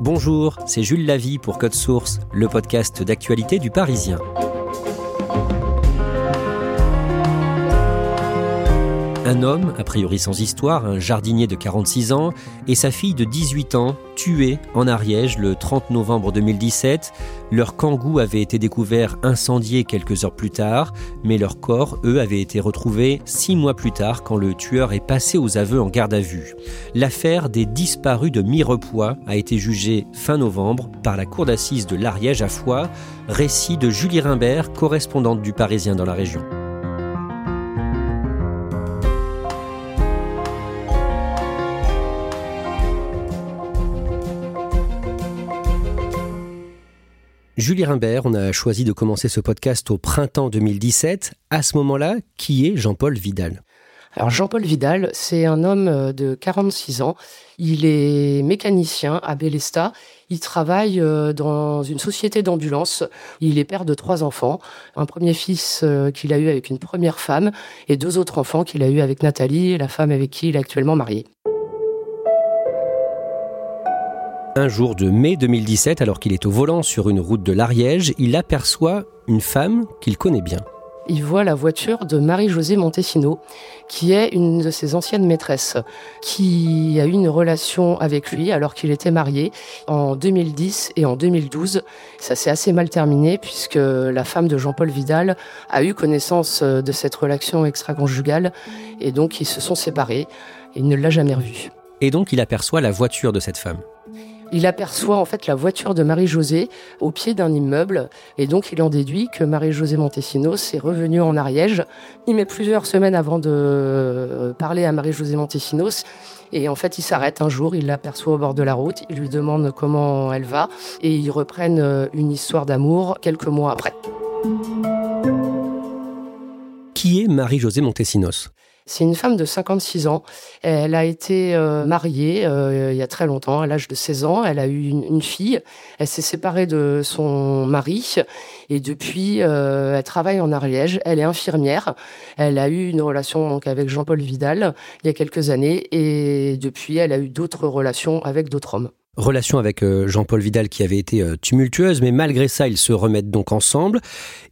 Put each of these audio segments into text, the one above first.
Bonjour, c'est Jules Lavie pour Code Source, le podcast d'actualité du Parisien. Un homme, a priori sans histoire, un jardinier de 46 ans, et sa fille de 18 ans, tués en Ariège le 30 novembre 2017. Leur kangou avait été découvert incendié quelques heures plus tard, mais leurs corps, eux, avaient été retrouvés six mois plus tard quand le tueur est passé aux aveux en garde à vue. L'affaire des disparus de Mirepoix a été jugée fin novembre par la cour d'assises de l'Ariège à Foix, récit de Julie Rimbert, correspondante du Parisien dans la région. Julie Rimbert, on a choisi de commencer ce podcast au printemps 2017. À ce moment-là, qui est Jean-Paul Vidal? Alors Jean-Paul Vidal, c'est un homme euh, de 46 ans. Il est mécanicien à Bélesta. Il travaille euh, dans une société d'ambulance. Il est père de trois enfants. Un premier fils euh, qu'il a eu avec une première femme et deux autres enfants qu'il a eu avec Nathalie, la femme avec qui il est actuellement marié. Un jour de mai 2017, alors qu'il est au volant sur une route de l'Ariège, il aperçoit une femme qu'il connaît bien. Il voit la voiture de Marie-Josée Montesino, qui est une de ses anciennes maîtresses, qui a eu une relation avec lui alors qu'il était marié en 2010 et en 2012. Ça s'est assez mal terminé puisque la femme de Jean-Paul Vidal a eu connaissance de cette relation extra-conjugale et donc ils se sont séparés et il ne l'a jamais revue. Et donc il aperçoit la voiture de cette femme. Il aperçoit en fait la voiture de Marie-Josée au pied d'un immeuble et donc il en déduit que Marie-Josée Montesinos est revenue en Ariège. Il met plusieurs semaines avant de euh, parler à Marie-Josée Montesinos et en fait il s'arrête un jour, il l'aperçoit au bord de la route, il lui demande comment elle va et ils reprennent euh, une histoire d'amour quelques mois après. Qui est Marie-Josée Montesinos? C'est une femme de 56 ans. Elle a été euh, mariée euh, il y a très longtemps, à l'âge de 16 ans. Elle a eu une, fille. Elle s'est séparée de son mari et depuis, euh, elle travaille en Ariège. Elle est infirmière. Elle a eu une relation donc avec Jean-Paul Vidal il y a quelques années et depuis, elle a eu d'autres relations avec d'autres hommes relation avec euh, Jean-Paul Vidal qui avait été euh, tumultueuse, mais malgré ça, ils se remettent donc ensemble.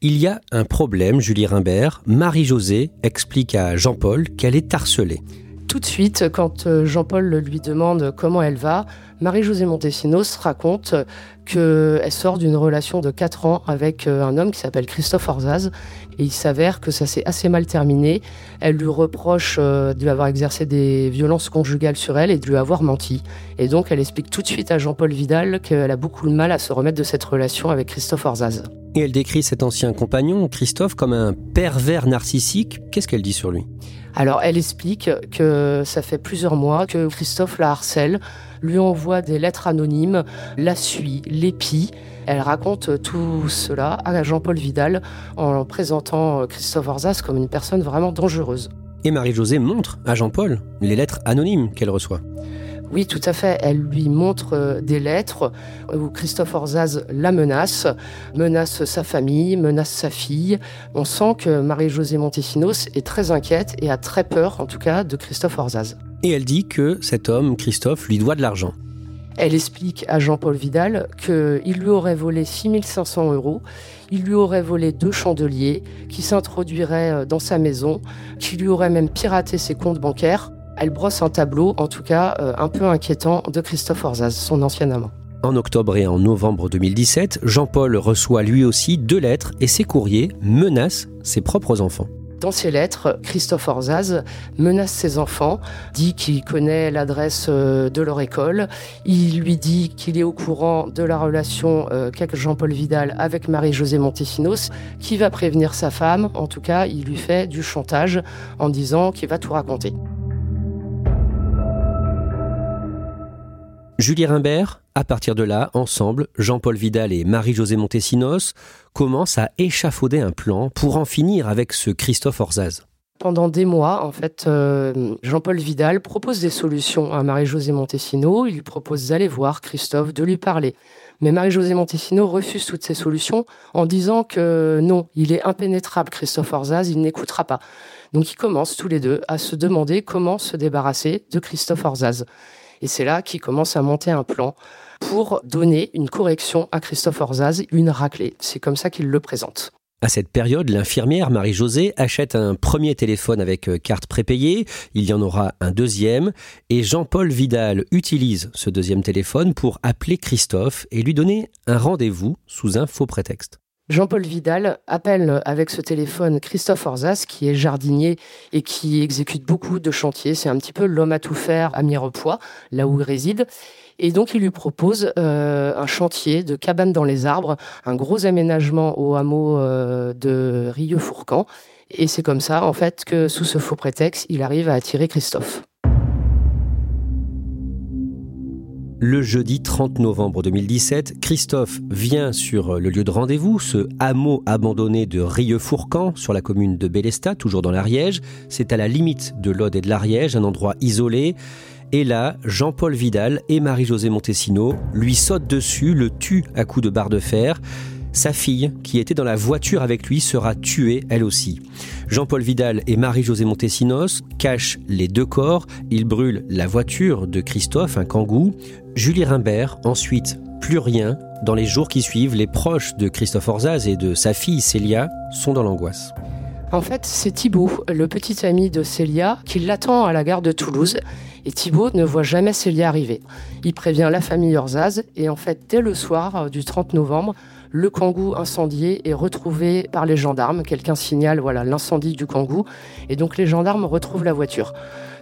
Il y a un problème, Julie Rimbert. Marie-Josée explique à Jean-Paul qu'elle est harcelée. Tout de suite, quand euh, Jean-Paul lui demande comment elle va, Marie-Josée Montesinos raconte qu'elle sort d'une relation de 4 ans avec un homme qui s'appelle Christophe Orzaz. Et il s'avère que ça s'est assez mal terminé. Elle lui reproche de lui avoir exercé des violences conjugales sur elle et de lui avoir menti. Et donc elle explique tout de suite à Jean-Paul Vidal qu'elle a beaucoup de mal à se remettre de cette relation avec Christophe Orzaz. Et elle décrit cet ancien compagnon, Christophe, comme un pervers narcissique. Qu'est-ce qu'elle dit sur lui? Alors elle explique que ça fait plusieurs mois que Christophe la harcèle, lui envoie des lettres anonymes, la suit, l'épie. Elle raconte tout cela à Jean-Paul Vidal en présentant Christophe Orzas comme une personne vraiment dangereuse. Et Marie-Josée montre à Jean-Paul les lettres anonymes qu'elle reçoit. Oui, tout à fait. Elle lui montre euh, des lettres où Christophe Orzaz la menace, menace sa famille, menace sa fille. On sent que Marie-Josée Montesinos est très inquiète et a très peur, en tout cas, de Christophe Orzaz. Et elle dit que cet homme, Christophe, lui doit de l'argent. Elle explique à Jean-Paul Vidal qu'il lui aurait volé 6500 euros, il lui aurait volé deux chandeliers, qui s'introduiraient euh, dans sa maison, qu'il lui aurait même piraté ses comptes bancaires Elle brosse un tableau, en tout cas euh, un peu inquiétant, de Christophe Orzaz, son ancien amant. En octobre et en novembre 2017, Jean-Paul reçoit lui aussi deux lettres et ses courriers menacent ses propres enfants. Dans ses lettres, Christophe Orzaz menace ses enfants, dit qu'il connaît l'adresse euh, de leur école, il lui dit qu'il est au courant de la relation euh, qu'a Jean-Paul Vidal avec Marie-Josée Montesinos, qui va prévenir sa femme, en tout cas il lui fait du chantage en disant qu'il va tout raconter. Julie Rimbert, à partir de là, ensemble, Jean-Paul Vidal et Marie-Josée Montesinos commencent à échafauder un plan pour en finir avec ce Christophe Orzaz. Pendant des mois, en fait, euh, Jean-Paul Vidal propose des solutions à Marie-Josée Montesinos. Il lui propose d'aller voir Christophe, de lui parler. Mais Marie-Josée Montesinos refuse toutes ces solutions en disant que non, il est impénétrable, Christophe Orzaz, il n'écoutera pas. Donc ils commencent tous les deux à se demander comment se débarrasser de Christophe Orzaz. Et c'est là qu'il commence à monter un plan pour donner une correction à Christophe Orzaz, une raclée. C'est comme ça qu'il le présente. À cette période, l'infirmière Marie-Josée achète un premier téléphone avec euh, carte prépayée, il y en aura un deuxième, et Jean-Paul Vidal utilise ce deuxième téléphone pour appeler Christophe et lui donner un rendez-vous sous un faux prétexte. Jean-Paul Vidal appelle avec ce téléphone Christophe Orzas, qui est jardinier et qui exécute beaucoup de chantiers. C'est un petit peu l'homme à tout faire à Mirepoix, là où il réside. Et donc, il lui propose euh, un chantier de cabane dans les arbres, un gros aménagement au hameau euh, de Rieux-Fourcan. Et c'est comme ça, en fait, que sous ce faux prétexte, il arrive à attirer Christophe. Le jeudi 30 novembre 2017, Christophe vient sur le lieu de rendez-vous, ce hameau abandonné de Rieux-Fourcan, sur la commune de Bélestat, toujours dans l'Ariège. C'est à la limite de l'Aude et de l'Ariège, un endroit isolé. Et là, Jean-Paul Vidal et Marie-Josée Montesino lui sautent dessus, le tuent à coups de barre de fer. Sa fille, qui était dans la voiture avec lui, sera tuée elle aussi. Jean-Paul Vidal et Marie-Josée Montesinos cachent les deux corps. Ils brûlent la voiture de Christophe, un kangou. Julie Rimbert, ensuite, plus rien. Dans les jours qui suivent, les proches de Christophe Orzaz et de sa fille Célia sont dans l'angoisse. En fait, c'est Thibault, le petit ami de Célia, qui l'attend à la gare de Toulouse. Et Thibault ne voit jamais Célia arriver. Il prévient la famille Orzaz et en fait, dès le soir du 30 novembre, le Kangoo incendié est retrouvé par les gendarmes. Quelqu'un signale voilà l'incendie du Kangoo et donc les gendarmes retrouvent la voiture.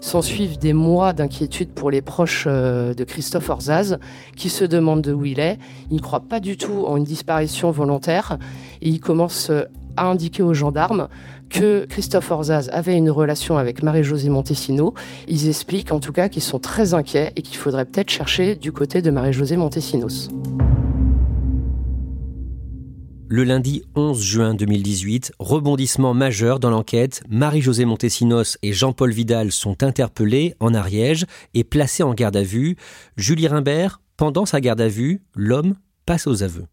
S'en suivent des mois d'inquiétude pour les proches euh, de Christophe Orzaz qui se demandent où il est. Ils ne croient pas du tout en une disparition volontaire et ils commencent à indiquer aux gendarmes que Christophe Orzaz avait une relation avec Marie-Josée Montesino. Ils expliquent en tout cas qu'ils sont très inquiets et qu'il faudrait peut-être chercher du côté de Marie-Josée Montesinos. Le lundi 11 juin 2018, rebondissement majeur dans l'enquête, Marie-Josée Montesinos et Jean-Paul Vidal sont interpellés en Ariège et placés en garde à vue. Julie Rimbert, pendant sa garde à vue, l'homme passe aux aveux.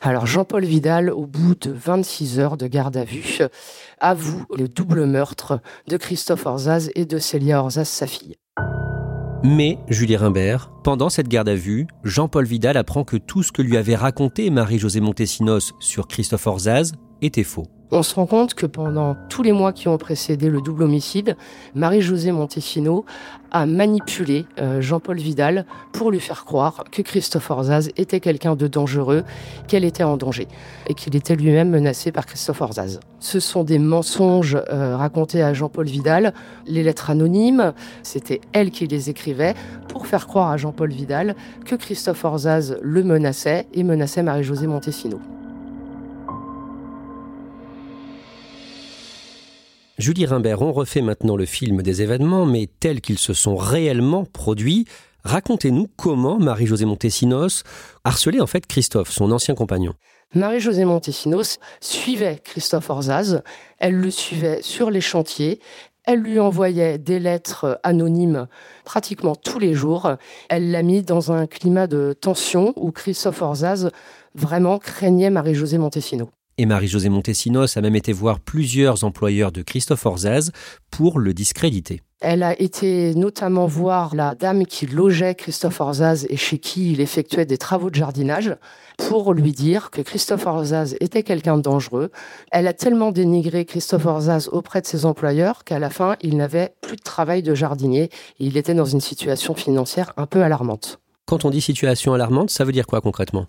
Alors Jean-Paul Vidal, au bout de 26 heures de garde à vue, avoue le double meurtre de Christophe Orzaz et de Célia Orzaz, sa fille. Mais, Julie Rimbert, pendant cette garde à vue, Jean-Paul Vidal apprend que tout ce que lui avait raconté Marie-Josée Montesinos sur Christophe Orzaz était faux. On se rend compte que pendant tous les mois qui ont précédé le double homicide, Marie-Josée Montesino a manipulé euh, Jean-Paul Vidal pour lui faire croire que Christophe Orzaz était quelqu'un de dangereux, qu'elle était en danger et qu'il était lui-même menacé par Christophe Orzaz. Ce sont des mensonges euh, racontés à Jean-Paul Vidal. Les lettres anonymes, c'était elle qui les écrivait pour faire croire à Jean-Paul Vidal que Christophe Orzaz le menaçait et menaçait Marie-Josée Montesino. Julie Rimbert, on refait maintenant le film des événements, mais tels qu'ils se sont réellement produits. Racontez-nous comment Marie-Josée Montesinos harcelait en fait Christophe, son ancien compagnon. Marie-Josée Montesinos suivait Christophe Orzaz, elle le suivait sur les chantiers, elle lui envoyait des lettres anonymes pratiquement tous les jours. Elle l'a mis dans un climat de tension où Christophe Orzaz vraiment craignait Marie-Josée Montesinos. Et Marie-Josée Montesinos a même été voir plusieurs employeurs de Christophe Orzaz pour le discréditer. Elle a été notamment voir la dame qui logeait Christophe Orzaz et chez qui il effectuait des travaux de jardinage pour lui dire que Christophe Orzaz était quelqu'un de dangereux. Elle a tellement dénigré Christophe Orzaz auprès de ses employeurs qu'à la fin, il n'avait plus de travail de jardinier et il était dans une situation financière un peu alarmante. Quand on dit situation alarmante, ça veut dire quoi concrètement?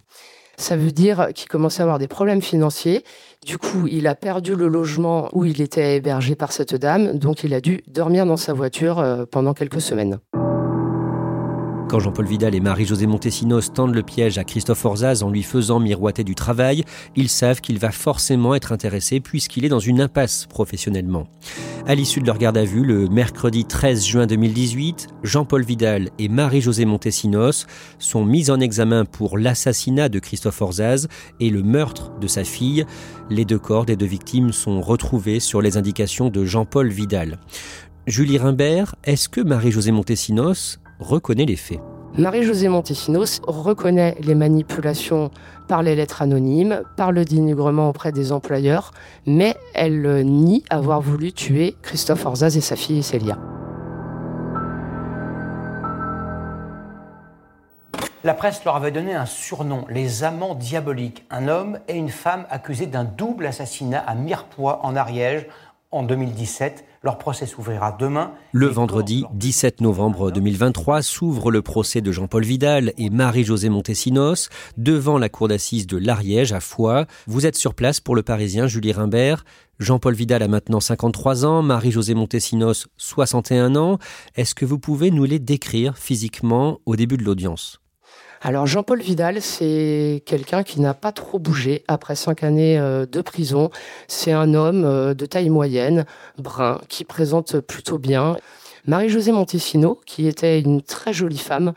Ça veut dire qu'il commençait à avoir des problèmes financiers. Du coup, il a perdu le logement où il était hébergé par cette dame, donc il a dû dormir dans sa voiture euh, pendant quelques semaines. Quand Jean-Paul Vidal et Marie-Josée Montesinos tendent le piège à Christophe Orzaz en lui faisant miroiter du travail, ils savent qu'il va forcément être intéressé puisqu'il est dans une impasse professionnellement. À l'issue de leur garde à vue, le mercredi 13 juin 2018, Jean-Paul Vidal et Marie-Josée Montesinos sont mis en examen pour l'assassinat de Christophe Orzaz et le meurtre de sa fille. Les deux corps des deux victimes sont retrouvés sur les indications de Jean-Paul Vidal. Julie Rimbert, est-ce que Marie-Josée Montesinos reconnaît les faits. Marie-Josée Montesinos reconnaît les manipulations par les lettres anonymes, par le dénigrement auprès des employeurs, mais elle nie avoir voulu tuer Christophe Orzaz et sa fille Célia. La presse leur avait donné un surnom, les amants diaboliques, un homme et une femme accusés d'un double assassinat à Mirepoix en Ariège en 2017. Leur procès s'ouvrira demain. Le vendredi 17 novembre 2023 s'ouvre le procès de Jean-Paul Vidal et Marie-Josée Montesinos devant la cour d'assises de l'Ariège à Foix. Vous êtes sur place pour le Parisien Julie Rimbert. Jean-Paul Vidal a maintenant 53 ans, Marie-Josée Montesinos 61 ans. Est-ce que vous pouvez nous les décrire physiquement au début de l'audience? Alors Jean-Paul Vidal, c'est quelqu'un qui n'a pas trop bougé après cinq années euh, de prison. C'est un homme euh, de taille moyenne, brun, qui présente plutôt bien. Marie-Josée Montesino, qui était une très jolie femme,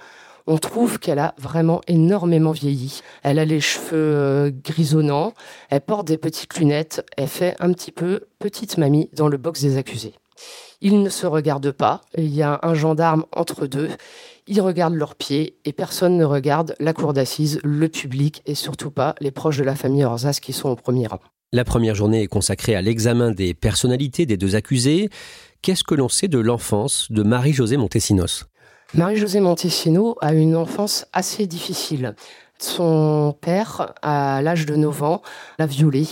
on trouve qu'elle a vraiment énormément vieilli. Elle a les cheveux euh, grisonnants, elle porte des petites lunettes, elle fait un petit peu petite mamie dans le box des accusés. Ils ne se regardent pas, il y a un gendarme entre deux ils regardent leurs pieds et personne ne regarde la cour d'assises, le public et surtout pas les proches de la famille Orzas qui sont au premier rang. La première journée est consacrée à l'examen des personnalités des deux accusés. Qu'est-ce que l'on sait de l'enfance de Marie-Josée Montesinos? Marie-Josée Montesinos a une enfance assez difficile. Son père, à l'âge de 9 ans, l'a violée.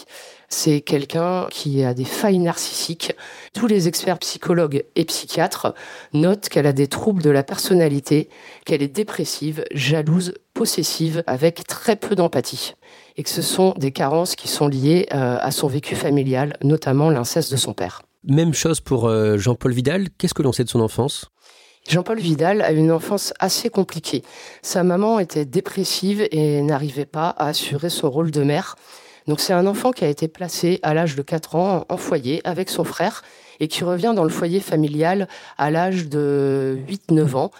C'est quelqu'un qui a des failles narcissiques. Tous les experts psychologues et psychiatres notent qu'elle a des troubles de la personnalité, qu'elle est dépressive, jalouse, possessive, avec très peu d'empathie. Et que ce sont des carences qui sont liées euh, à son vécu familial, notamment l'inceste de son père. Même chose pour euh, Jean-Paul Vidal. Qu'est-ce que l'on sait de son enfance? Jean-Paul Vidal a une enfance assez compliquée. Sa maman était dépressive et n'arrivait pas à assurer son rôle de mère. Donc c'est un enfant qui a été placé à l'âge de 4 ans en foyer avec son frère et qui revient dans le foyer familial à l'âge de 8-9 ans.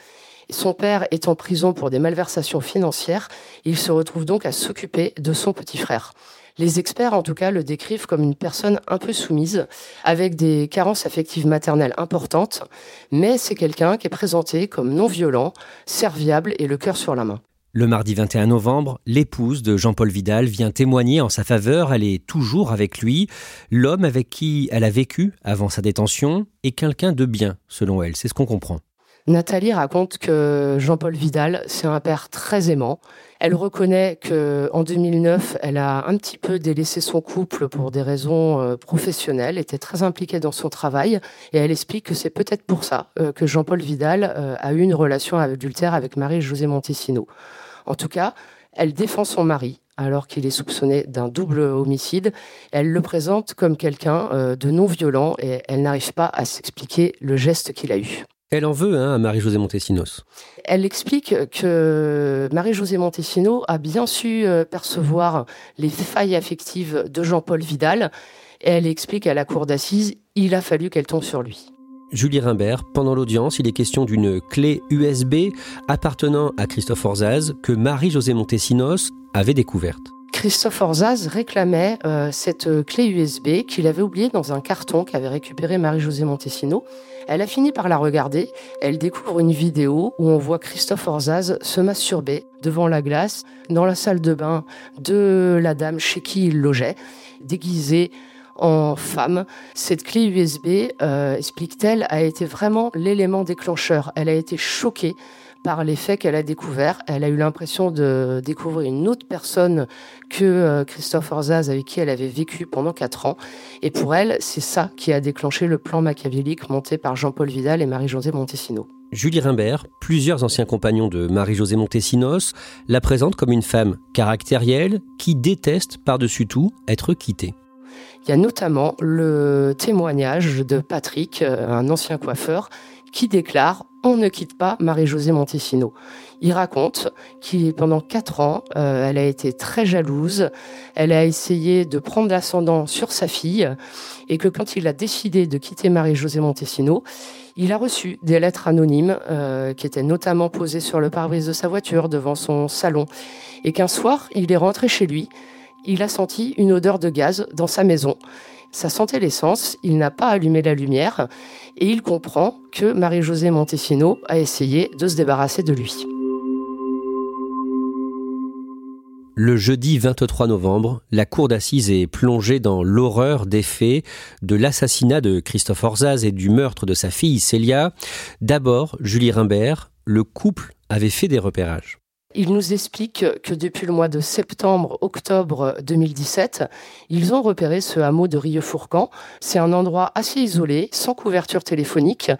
Son père est en prison pour des malversations financières. Il se retrouve donc à s'occuper de son petit frère. Les experts, en tout cas, le décrivent comme une personne un peu soumise, avec des carences affectives maternelles importantes, mais c'est quelqu'un qui est présenté comme non violent, serviable et le cœur sur la main. Le mardi 21 novembre, l'épouse de Jean-Paul Vidal vient témoigner en sa faveur. Elle est toujours avec lui. L'homme avec qui elle a vécu avant sa détention est quelqu'un de bien, selon elle. C'est ce qu'on comprend. Nathalie raconte que Jean-Paul Vidal, c'est un père très aimant. Elle reconnaît que en 2009, elle a un petit peu délaissé son couple pour des raisons euh, professionnelles, était très impliquée dans son travail, et elle explique que c'est peut-être pour ça euh, que Jean-Paul Vidal euh, a eu une relation adultère avec Marie-Josée Montesino. En tout cas, elle défend son mari alors qu'il est soupçonné d'un double homicide. Elle le présente comme quelqu'un euh, de non violent et elle n'arrive pas à s'expliquer le geste qu'il a eu. Elle en veut hein, à Marie-Josée Montesinos. Elle explique que Marie-Josée Montesinos a bien su euh, percevoir les failles affectives de Jean-Paul Vidal. Et elle explique à la cour d'assises, il a fallu qu'elle tombe sur lui. Julie Rimbert, pendant l'audience, il est question d'une clé USB appartenant à Christophe Orzaz que Marie-Josée Montesinos avait découverte. Christophe Orzaz réclamait euh, cette clé USB qu'il avait oubliée dans un carton qu'avait récupéré Marie-Josée Montesinos. Elle a fini par la regarder. Elle découvre une vidéo où on voit Christophe Orzaz se masturber devant la glace dans la salle de bain de la dame chez qui il logeait, déguisée en femme. Cette clé USB, euh, explique-t-elle, a été vraiment l'élément déclencheur. Elle a été choquée par les faits qu'elle a découverts. Elle a eu l'impression de découvrir une autre personne que euh, Christophe Orzaz avec qui elle avait vécu pendant quatre ans. Et pour elle, c'est ça qui a déclenché le plan machiavélique monté par Jean-Paul Vidal et Marie-Josée Montesino. Julie Rimbert, plusieurs anciens compagnons de Marie-Josée Montesinos, la présentent comme une femme caractérielle qui déteste par-dessus tout être quittée. Il y a notamment le témoignage de Patrick, euh, un ancien coiffeur, qui déclare on ne quitte pas Marie-Josée Montesino. Il raconte qu'il pendant quatre ans, euh, elle a été très jalouse, elle a essayé de prendre l'ascendant sur sa fille, et que quand il a décidé de quitter Marie-Josée Montesino, il a reçu des lettres anonymes euh, qui étaient notamment posées sur le pare-brise de sa voiture devant son salon, et qu'un soir, il est rentré chez lui il a senti une odeur de gaz dans sa maison. Ça sentait l'essence, il n'a pas allumé la lumière et il comprend que Marie-Josée Montesino a essayé de se débarrasser de lui. Le jeudi 23 novembre, la cour d'assises est plongée dans l'horreur des faits de l'assassinat de Christophe Orzaz et du meurtre de sa fille Célia. D'abord, Julie Rimbert, le couple avait fait des repérages. Il nous explique que depuis le mois de septembre-octobre 2017, ils ont repéré ce hameau de Rieux-Fourcan. C'est un endroit assez isolé, sans couverture téléphonique.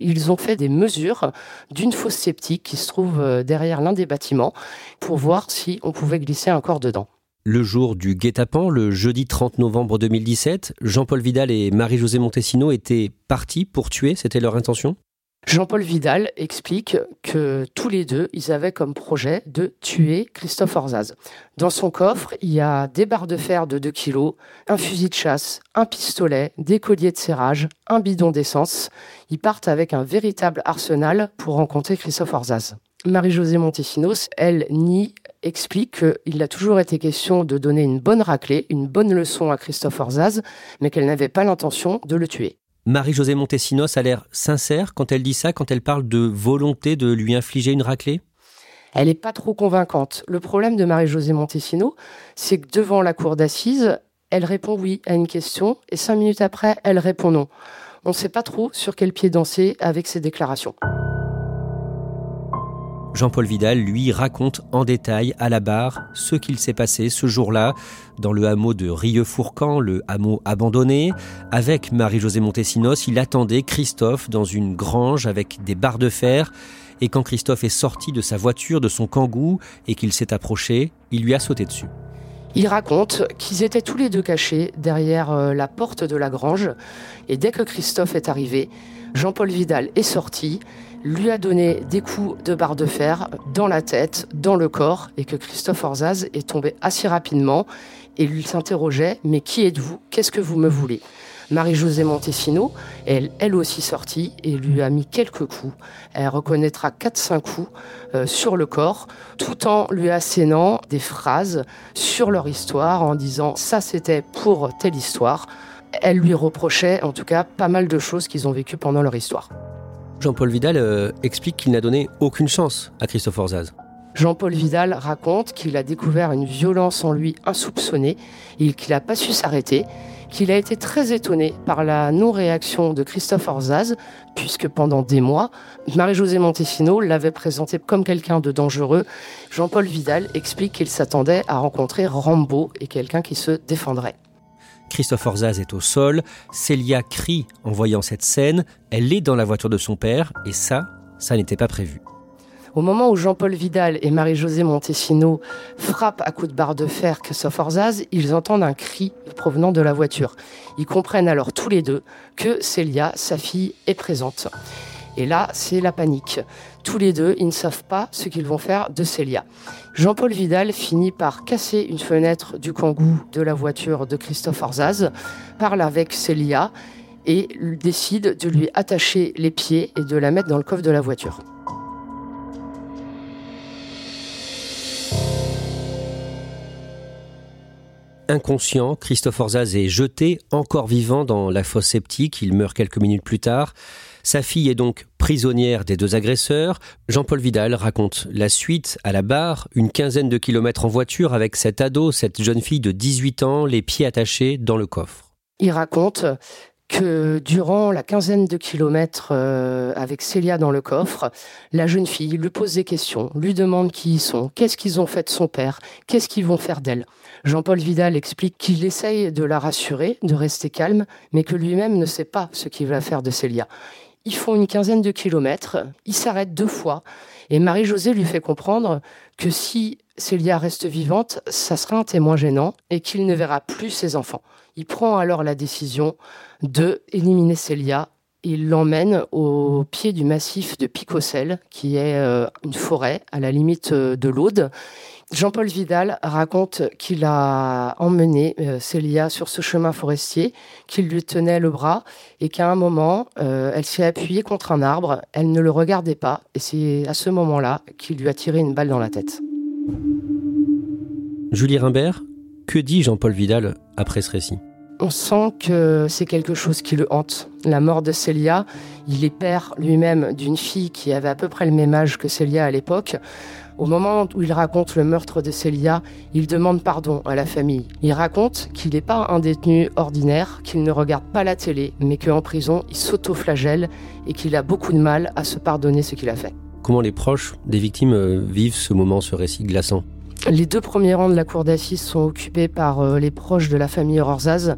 Ils ont fait des mesures d'une fosse sceptique qui se trouve euh, derrière l'un des bâtiments pour voir si on pouvait glisser un corps dedans. Le jour du guet-apens, le jeudi 30 novembre 2017, Jean-Paul Vidal et Marie-Josée Montesino étaient partis pour tuer, c'était leur intention? Jean-Paul Vidal explique que tous les deux, ils avaient comme projet de tuer Christophe Orzaz. Dans son coffre, il y a des barres de fer de 2 kilos, un fusil de chasse, un pistolet, des colliers de serrage, un bidon d'essence. Ils partent avec un véritable arsenal pour rencontrer Christophe Orzaz. Marie-Josée Montesinos, elle nie explique qu'il a toujours été question de donner une bonne raclée, une bonne leçon à Christophe Orzaz, mais qu'elle n'avait pas l'intention de le tuer. Marie-Josée Montesinos a l'air sincère quand elle dit ça, quand elle parle de volonté de lui infliger une raclée? Elle n'est pas trop convaincante. Le problème de Marie-Josée Montesino, c'est que devant la cour d'assises, elle répond oui à une question et cinq minutes après, elle répond non. On ne sait pas trop sur quel pied danser avec ses déclarations. Jean-Paul Vidal, lui, raconte en détail à la barre ce qu'il s'est passé ce jour-là dans le hameau de Rieux-Fourcan, le hameau abandonné. Avec Marie-Josée Montesinos, il attendait Christophe dans une grange avec des barres de fer. Et quand Christophe est sorti de sa voiture, de son kangou, et qu'il s'est approché, il lui a sauté dessus. Il raconte qu'ils étaient tous les deux cachés derrière euh, la porte de la grange. Et dès que Christophe est arrivé, Jean-Paul Vidal est sorti lui a donné des coups de barre de fer dans la tête, dans le corps, et que Christophe Orzaz est tombé assez rapidement et lui s'interrogeait Mais qui êtes-vous? Qu'est-ce que vous me voulez? Marie-Josée Montesino, elle, elle aussi sortie et lui a mis quelques coups. Elle reconnaîtra 4-5 coups euh, sur le corps, tout en lui assénant des phrases sur leur histoire en disant ça c'était pour telle histoire. Elle lui reprochait en tout cas pas mal de choses qu'ils ont vécues pendant leur histoire. Jean-Paul Vidal euh, explique qu'il n'a donné aucune chance à Christophe Orzaz. Jean-Paul Vidal raconte qu'il a découvert une violence en lui insoupçonnée qu'il n'a pas su s'arrêter, qu'il a été très étonné par la non-réaction de Christophe Orzaz, puisque pendant des mois, Marie-Josée Montesino l'avait présenté comme quelqu'un de dangereux. Jean-Paul Vidal explique qu'il s'attendait à rencontrer Rambo et quelqu'un qui se défendrait. Christophe Orzaz est au sol, Célia crie en voyant cette scène, elle est dans la voiture de son père, et ça, ça n'était pas prévu. Au moment où Jean-Paul Vidal et Marie-Josée Montesino frappent à coups de barre de fer Christophe Orzaz, ils entendent un cri provenant de la voiture. Ils comprennent alors tous les deux que Célia, sa fille, est présente. Et là, c'est la panique. Tous les deux, ils ne savent pas ce qu'ils vont faire de Célia. Jean-Paul Vidal finit par casser une fenêtre du kangou de la voiture de Christophe Orzaz, parle avec Célia et décide de lui attacher les pieds et de la mettre dans le coffre de la voiture. Inconscient, Christophe Orzaz est jeté, encore vivant, dans la fosse sceptique. Il meurt quelques minutes plus tard. Sa fille est donc prisonnière des deux agresseurs. Jean-Paul Vidal raconte la suite à la barre, une quinzaine de kilomètres en voiture avec cet ado, cette jeune fille de 18 ans, les pieds attachés dans le coffre. Il raconte que durant la quinzaine de kilomètres euh, avec Célia dans le coffre, la jeune fille lui pose des questions, lui demande qui ils sont, qu'est-ce qu'ils ont fait de son père, qu'est-ce qu'ils vont faire d'elle. Jean-Paul Vidal explique qu'il essaye de la rassurer, de rester calme, mais que lui-même ne sait pas ce qu'il va faire de Célia. Ils font une quinzaine de kilomètres, ils s'arrêtent deux fois, et Marie-Josée lui fait comprendre que si Célia reste vivante, ça sera un témoin gênant et qu'il ne verra plus ses enfants. Il prend alors la décision de éliminer Célia. Il l'emmène au pied du massif de Picocel, qui est euh, une forêt à la limite euh, de l'Aude. Jean-Paul Vidal raconte qu'il a emmené euh, Célia sur ce chemin forestier, qu'il lui tenait le bras et qu'à un moment, elle s'est appuyée contre un arbre, elle ne le regardait pas et c'est à ce moment-là qu'il lui a tiré une balle dans la tête. Julie Rimbert, que dit Jean-Paul Vidal après ce récit? On sent que c'est quelque chose qui le hante. La mort de Célia, il est père lui-même d'une fille qui avait à peu près le même âge que Célia à l'époque. Au moment où il raconte le meurtre de Célia, il demande pardon à la famille. Il raconte qu'il n'est pas un détenu ordinaire, qu'il ne regarde pas la télé, mais qu'en prison, il s'auto-flagelle et qu'il a beaucoup de mal à se pardonner ce qu'il a fait. Comment les proches des victimes euh, vivent ce moment, ce récit glaçant? Les deux premiers rangs de la cour d'assises sont occupés par euh, les proches de la famille Rorzaz.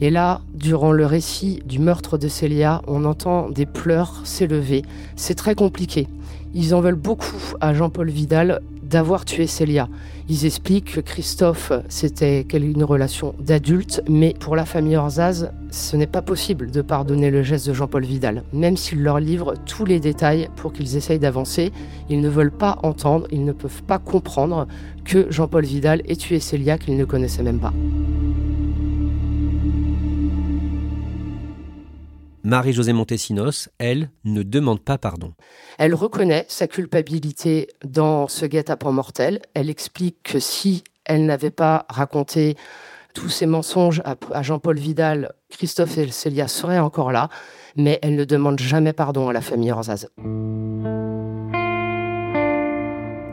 Et là, durant le récit du meurtre de Célia, on entend des pleurs s'élever. C'est très compliqué. Ils en veulent beaucoup à Jean-Paul Vidal d'avoir tué Célia. Ils expliquent que Christophe, c'était une relation d'adulte, mais pour la famille Orzaz, ce n'est pas possible de pardonner le geste de Jean-Paul Vidal. Même s'il leur livre tous les détails pour qu'ils essayent d'avancer, ils ne veulent pas entendre, ils ne peuvent pas comprendre que Jean-Paul Vidal ait tué Célia qu'ils ne connaissaient même pas. Marie-Josée Montesinos, elle, ne demande pas pardon. Elle reconnaît sa culpabilité dans ce guet-apens mortel. Elle explique que si elle n'avait pas raconté tous ces mensonges à, Jean-Paul Vidal, Christophe et Célia seraient encore là, mais elle ne demande jamais pardon à la famille Orzaz.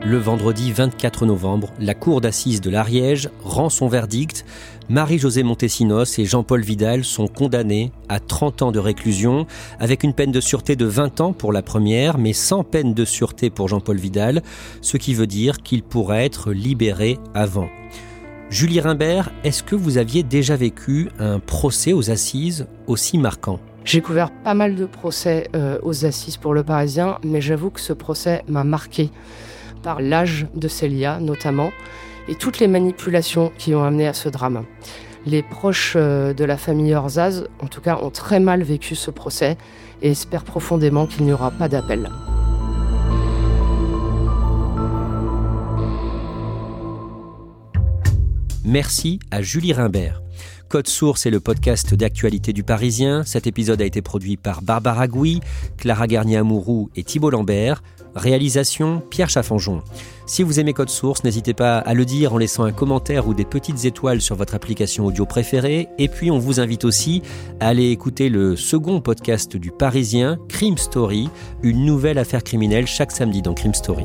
Le vendredi 24 novembre, la cour d'assises de l'Ariège rend son verdict. Marie-Josée Montesinos et Jean-Paul Vidal sont condamnés à 30 ans de réclusion, avec une peine de sûreté de 20 ans pour la première, mais sans peine de sûreté pour Jean-Paul Vidal, ce qui veut dire qu'il pourrait être libéré avant. Julie Rimbert, est-ce que vous aviez déjà vécu un procès aux assises aussi marquant? J'ai couvert pas mal de procès euh, aux assises pour le Parisien, mais j'avoue que ce procès m'a marqué par l'âge de Célia notamment, et toutes les manipulations qui ont amené à ce drame. Les proches euh, de la famille Orzaz, en tout cas, ont très mal vécu ce procès et espèrent profondément qu'il n'y aura pas d'appel. Merci à Julie Rimbert. Code Source est le podcast d'actualité du Parisien. Cet épisode a été produit par Barbara Gouy, Clara Garnier-Amouroux et Thibault Lambert. Réalisation Pierre Chaffanjon. Si vous aimez Code Source, n'hésitez pas à le dire en laissant un commentaire ou des petites étoiles sur votre application audio préférée. Et puis on vous invite aussi à aller écouter le second podcast du Parisien, Crime Story, une nouvelle affaire criminelle chaque samedi dans Crime Story.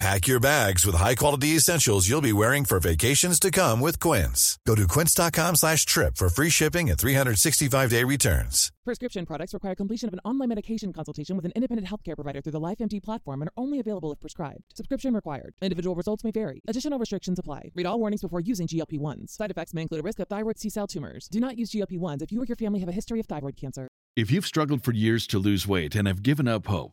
Pack your bags with high-quality essentials you'll be wearing for vacations to come with Quince. Go to quince.com slash trip for free shipping and 365-day returns. Prescription products require completion of an online medication consultation with an independent healthcare provider through the LifeMD platform and are only available if prescribed. Subscription required. Individual results may vary. Additional restrictions apply. Read all warnings before using GLP-1s. Side effects may include a risk of thyroid C-cell tumors. Do not use GLP-1s if you or your family have a history of thyroid cancer. If you've struggled for years to lose weight and have given up hope,